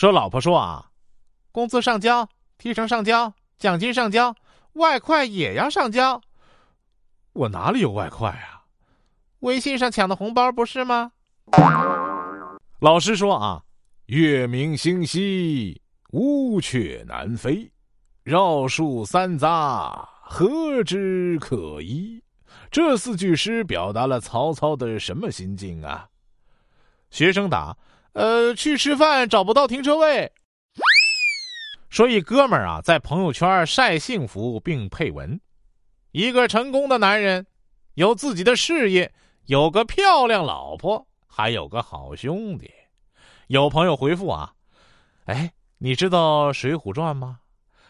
说老婆说啊，工资上交，提成上交，奖金上交，外快也要上交。我哪里有外快啊？微信上抢的红包不是吗？老师说啊，月明星稀，乌鹊南飞，绕树三匝，何枝可依？这四句诗表达了曹操的什么心境啊？学生答：呃，去吃饭找不到停车位。说一哥们儿啊，在朋友圈晒幸福并配文：一个成功的男人，有自己的事业，有个漂亮老婆，还有个好兄弟。有朋友回复啊，哎，你知道《水浒传》吗？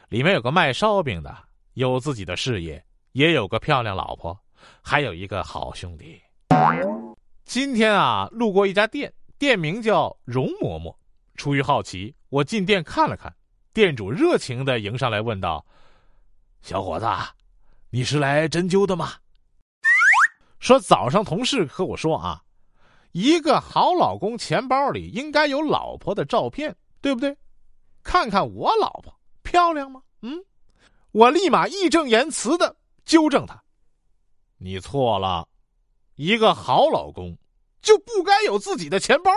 里面有个卖烧饼的，有自己的事业，也有个漂亮老婆。还有一个好兄弟。今天啊，路过一家店，店名叫容嬷嬷。出于好奇，我进店看了看，店主热情的迎上来问道：“小伙子，你是来针灸的吗？”说早上同事和我说啊，一个好老公钱包里应该有老婆的照片，对不对？看看我老婆漂亮吗？嗯，我立马义正言辞的纠正他。你错了，一个好老公就不该有自己的钱包。